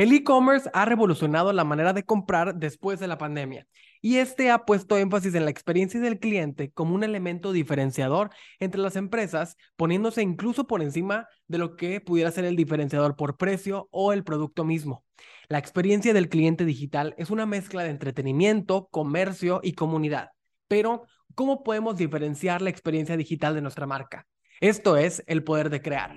El e-commerce ha revolucionado la manera de comprar después de la pandemia y este ha puesto énfasis en la experiencia del cliente como un elemento diferenciador entre las empresas, poniéndose incluso por encima de lo que pudiera ser el diferenciador por precio o el producto mismo. La experiencia del cliente digital es una mezcla de entretenimiento, comercio y comunidad. Pero, ¿cómo podemos diferenciar la experiencia digital de nuestra marca? Esto es el poder de crear.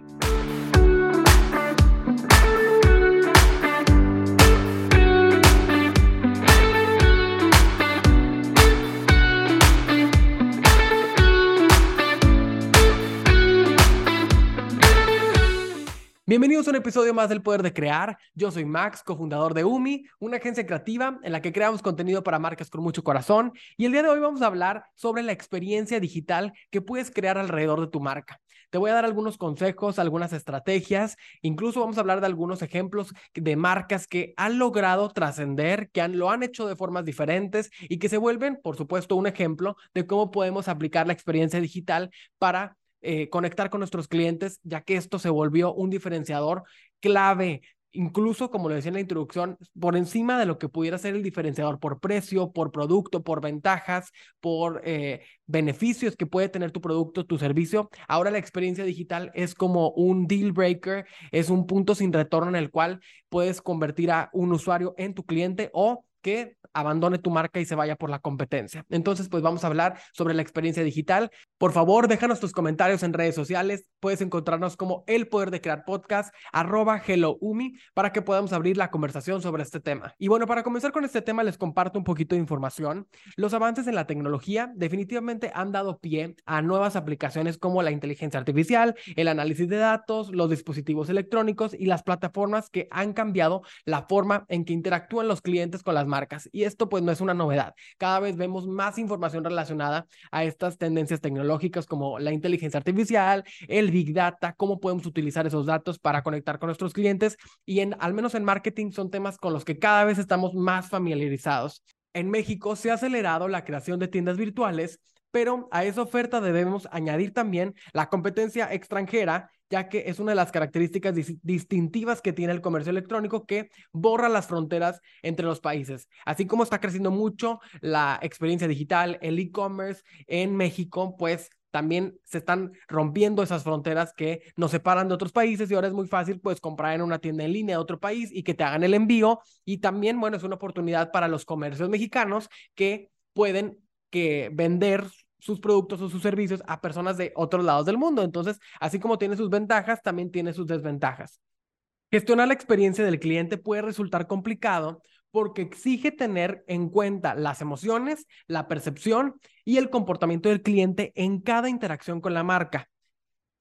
Bienvenidos a un episodio más del Poder de Crear. Yo soy Max, cofundador de UMI, una agencia creativa en la que creamos contenido para marcas con mucho corazón. Y el día de hoy vamos a hablar sobre la experiencia digital que puedes crear alrededor de tu marca. Te voy a dar algunos consejos, algunas estrategias, incluso vamos a hablar de algunos ejemplos de marcas que han logrado trascender, que han, lo han hecho de formas diferentes y que se vuelven, por supuesto, un ejemplo de cómo podemos aplicar la experiencia digital para eh, conectar con nuestros clientes, ya que esto se volvió un diferenciador clave incluso, como lo decía en la introducción, por encima de lo que pudiera ser el diferenciador por precio, por producto, por ventajas, por eh, beneficios que puede tener tu producto, tu servicio. Ahora la experiencia digital es como un deal breaker, es un punto sin retorno en el cual puedes convertir a un usuario en tu cliente o que abandone tu marca y se vaya por la competencia. Entonces, pues vamos a hablar sobre la experiencia digital. Por favor, déjanos tus comentarios en redes sociales. Puedes encontrarnos como El Poder de Crear Podcast, arroba HelloUmi, para que podamos abrir la conversación sobre este tema. Y bueno, para comenzar con este tema, les comparto un poquito de información. Los avances en la tecnología definitivamente han dado pie a nuevas aplicaciones como la inteligencia artificial, el análisis de datos, los dispositivos electrónicos y las plataformas que han cambiado la forma en que interactúan los clientes con las marcas. Y esto pues no es una novedad. Cada vez vemos más información relacionada a estas tendencias tecnológicas como la inteligencia artificial, el big data, cómo podemos utilizar esos datos para conectar con nuestros clientes y en al menos en marketing son temas con los que cada vez estamos más familiarizados. En México se ha acelerado la creación de tiendas virtuales pero a esa oferta debemos añadir también la competencia extranjera, ya que es una de las características distintivas que tiene el comercio electrónico que borra las fronteras entre los países. Así como está creciendo mucho la experiencia digital, el e-commerce en México, pues también se están rompiendo esas fronteras que nos separan de otros países y ahora es muy fácil pues comprar en una tienda en línea de otro país y que te hagan el envío y también bueno es una oportunidad para los comercios mexicanos que pueden que vender sus productos o sus servicios a personas de otros lados del mundo. Entonces, así como tiene sus ventajas, también tiene sus desventajas. Gestionar la experiencia del cliente puede resultar complicado porque exige tener en cuenta las emociones, la percepción y el comportamiento del cliente en cada interacción con la marca.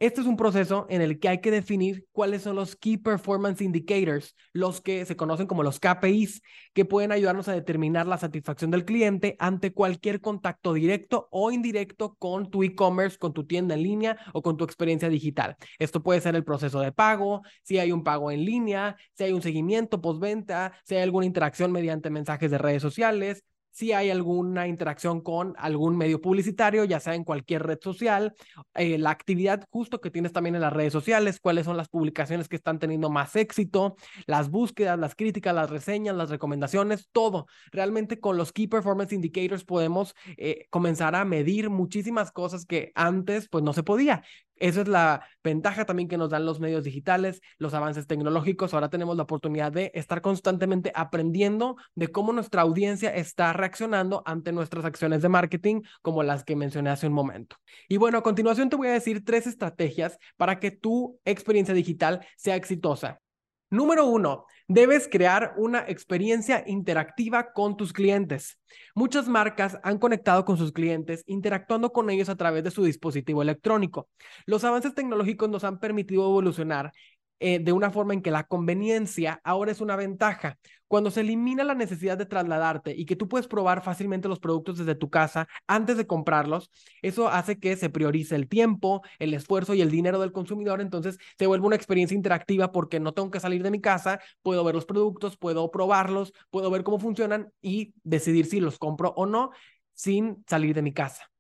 Este es un proceso en el que hay que definir cuáles son los Key Performance Indicators, los que se conocen como los KPIs, que pueden ayudarnos a determinar la satisfacción del cliente ante cualquier contacto directo o indirecto con tu e-commerce, con tu tienda en línea o con tu experiencia digital. Esto puede ser el proceso de pago, si hay un pago en línea, si hay un seguimiento postventa, si hay alguna interacción mediante mensajes de redes sociales, si hay alguna interacción con algún medio publicitario, ya sea en cualquier red social, eh, la actividad justo que tienes también en las redes sociales, cuáles son las publicaciones que están teniendo más éxito, las búsquedas, las críticas, las reseñas, las recomendaciones, todo. Realmente con los Key Performance Indicators podemos eh, comenzar a medir muchísimas cosas que antes pues no se podía. Esa es la ventaja también que nos dan los medios digitales, los avances tecnológicos. Ahora tenemos la oportunidad de estar constantemente aprendiendo de cómo nuestra audiencia está reaccionando ante nuestras acciones de marketing, como las que mencioné hace un momento. Y bueno, a continuación te voy a decir tres estrategias para que tu experiencia digital sea exitosa. Número uno, debes crear una experiencia interactiva con tus clientes. Muchas marcas han conectado con sus clientes interactuando con ellos a través de su dispositivo electrónico. Los avances tecnológicos nos han permitido evolucionar eh, de una forma en que la conveniencia ahora es una ventaja. Cuando se elimina la necesidad de trasladarte y que tú puedes probar fácilmente los productos desde tu casa antes de comprarlos, eso hace que se priorice el tiempo, el esfuerzo y el dinero del consumidor. Entonces se vuelve una experiencia interactiva porque no tengo que salir de mi casa, puedo ver los productos, puedo probarlos, puedo ver cómo funcionan y decidir si los compro o no sin salir de mi casa.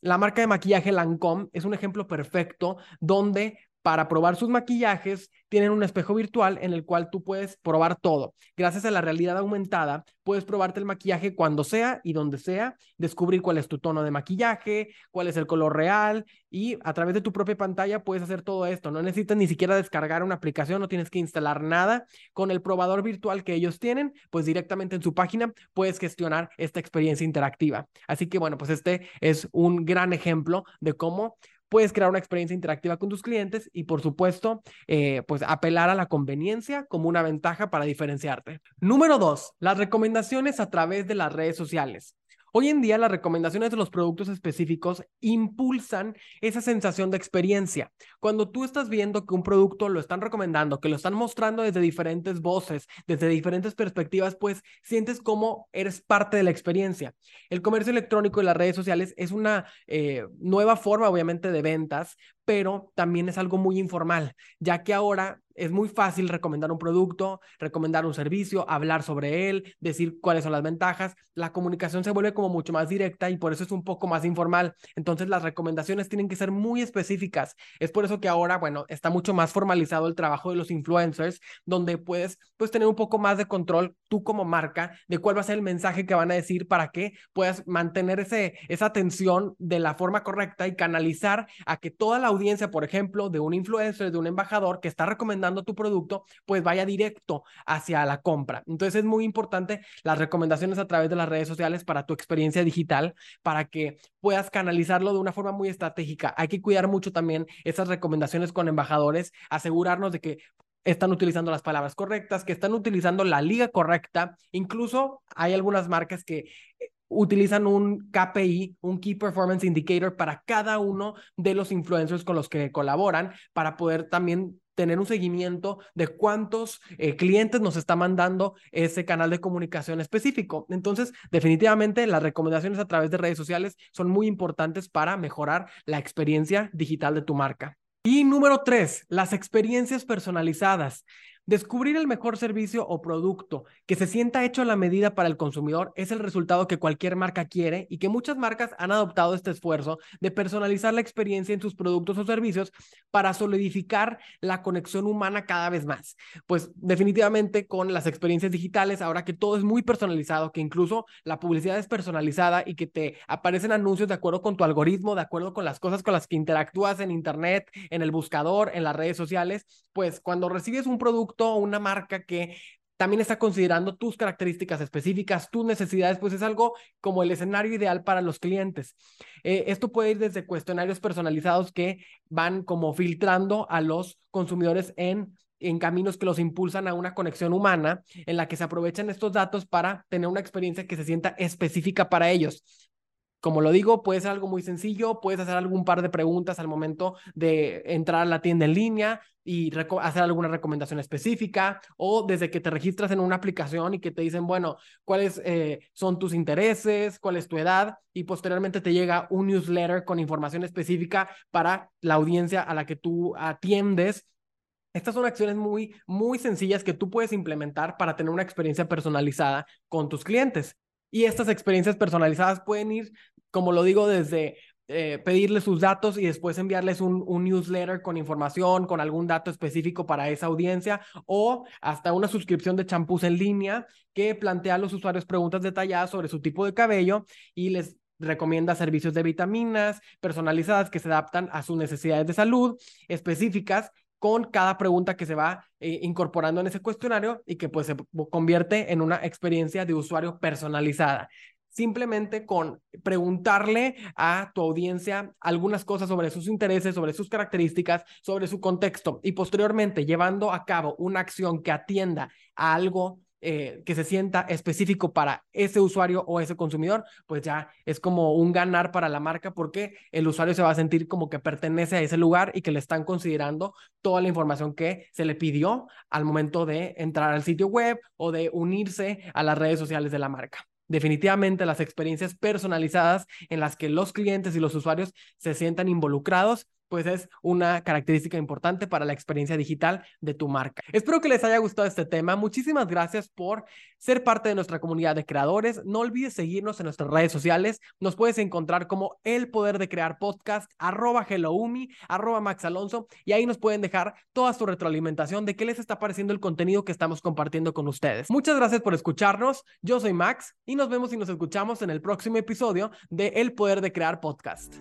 La marca de maquillaje Lancome es un ejemplo perfecto donde para probar sus maquillajes, tienen un espejo virtual en el cual tú puedes probar todo. Gracias a la realidad aumentada, puedes probarte el maquillaje cuando sea y donde sea, descubrir cuál es tu tono de maquillaje, cuál es el color real y a través de tu propia pantalla puedes hacer todo esto. No necesitas ni siquiera descargar una aplicación, no tienes que instalar nada. Con el probador virtual que ellos tienen, pues directamente en su página puedes gestionar esta experiencia interactiva. Así que bueno, pues este es un gran ejemplo de cómo puedes crear una experiencia interactiva con tus clientes y por supuesto, eh, pues apelar a la conveniencia como una ventaja para diferenciarte. Número dos, las recomendaciones a través de las redes sociales. Hoy en día las recomendaciones de los productos específicos impulsan esa sensación de experiencia. Cuando tú estás viendo que un producto lo están recomendando, que lo están mostrando desde diferentes voces, desde diferentes perspectivas, pues sientes como eres parte de la experiencia. El comercio electrónico y las redes sociales es una eh, nueva forma, obviamente, de ventas, pero también es algo muy informal, ya que ahora es muy fácil recomendar un producto, recomendar un servicio, hablar sobre él, decir cuáles son las ventajas. La comunicación se vuelve como mucho más directa y por eso es un poco más informal. Entonces las recomendaciones tienen que ser muy específicas. Es por eso que ahora, bueno, está mucho más formalizado el trabajo de los influencers, donde puedes pues, tener un poco más de control tú como marca de cuál va a ser el mensaje que van a decir para que puedas mantener ese, esa atención de la forma correcta y canalizar a que toda la audiencia, por ejemplo, de un influencer, de un embajador que está recomendando tu producto, pues vaya directo hacia la compra. Entonces es muy importante las recomendaciones a través de las redes sociales para tu experiencia digital, para que puedas canalizarlo de una forma muy estratégica. Hay que cuidar mucho también esas recomendaciones con embajadores, asegurarnos de que están utilizando las palabras correctas, que están utilizando la liga correcta. Incluso hay algunas marcas que utilizan un KPI, un Key Performance Indicator para cada uno de los influencers con los que colaboran para poder también tener un seguimiento de cuántos eh, clientes nos está mandando ese canal de comunicación específico. Entonces, definitivamente las recomendaciones a través de redes sociales son muy importantes para mejorar la experiencia digital de tu marca. Y número tres, las experiencias personalizadas. Descubrir el mejor servicio o producto que se sienta hecho a la medida para el consumidor es el resultado que cualquier marca quiere y que muchas marcas han adoptado este esfuerzo de personalizar la experiencia en sus productos o servicios para solidificar la conexión humana cada vez más. Pues definitivamente con las experiencias digitales, ahora que todo es muy personalizado, que incluso la publicidad es personalizada y que te aparecen anuncios de acuerdo con tu algoritmo, de acuerdo con las cosas con las que interactúas en Internet, en el buscador, en las redes sociales, pues cuando recibes un producto, una marca que también está considerando tus características específicas, tus necesidades, pues es algo como el escenario ideal para los clientes. Eh, esto puede ir desde cuestionarios personalizados que van como filtrando a los consumidores en en caminos que los impulsan a una conexión humana en la que se aprovechan estos datos para tener una experiencia que se sienta específica para ellos. Como lo digo, puede ser algo muy sencillo, puedes hacer algún par de preguntas al momento de entrar a la tienda en línea y hacer alguna recomendación específica o desde que te registras en una aplicación y que te dicen, bueno, cuáles eh, son tus intereses, cuál es tu edad y posteriormente te llega un newsletter con información específica para la audiencia a la que tú atiendes. Estas son acciones muy, muy sencillas que tú puedes implementar para tener una experiencia personalizada con tus clientes. Y estas experiencias personalizadas pueden ir, como lo digo, desde eh, pedirles sus datos y después enviarles un, un, newsletter con información, con algún dato específico para esa audiencia o hasta una suscripción de champús en línea que plantea a los usuarios preguntas detalladas sobre su tipo de cabello y les recomienda servicios de vitaminas personalizadas que se adaptan a sus necesidades de salud específicas con cada pregunta que se va eh, incorporando en ese cuestionario y que pues se convierte en una experiencia de usuario personalizada. Simplemente con preguntarle a tu audiencia algunas cosas sobre sus intereses, sobre sus características, sobre su contexto y posteriormente llevando a cabo una acción que atienda a algo eh, que se sienta específico para ese usuario o ese consumidor, pues ya es como un ganar para la marca porque el usuario se va a sentir como que pertenece a ese lugar y que le están considerando toda la información que se le pidió al momento de entrar al sitio web o de unirse a las redes sociales de la marca. Definitivamente las experiencias personalizadas en las que los clientes y los usuarios se sientan involucrados pues es una característica importante para la experiencia digital de tu marca. Espero que les haya gustado este tema. Muchísimas gracias por ser parte de nuestra comunidad de creadores. No olvides seguirnos en nuestras redes sociales. Nos puedes encontrar como El Poder de Crear Podcast, arroba HelloUmi, arroba Max Alonso, y ahí nos pueden dejar toda su retroalimentación de qué les está pareciendo el contenido que estamos compartiendo con ustedes. Muchas gracias por escucharnos. Yo soy Max y nos vemos y nos escuchamos en el próximo episodio de El Poder de Crear Podcast.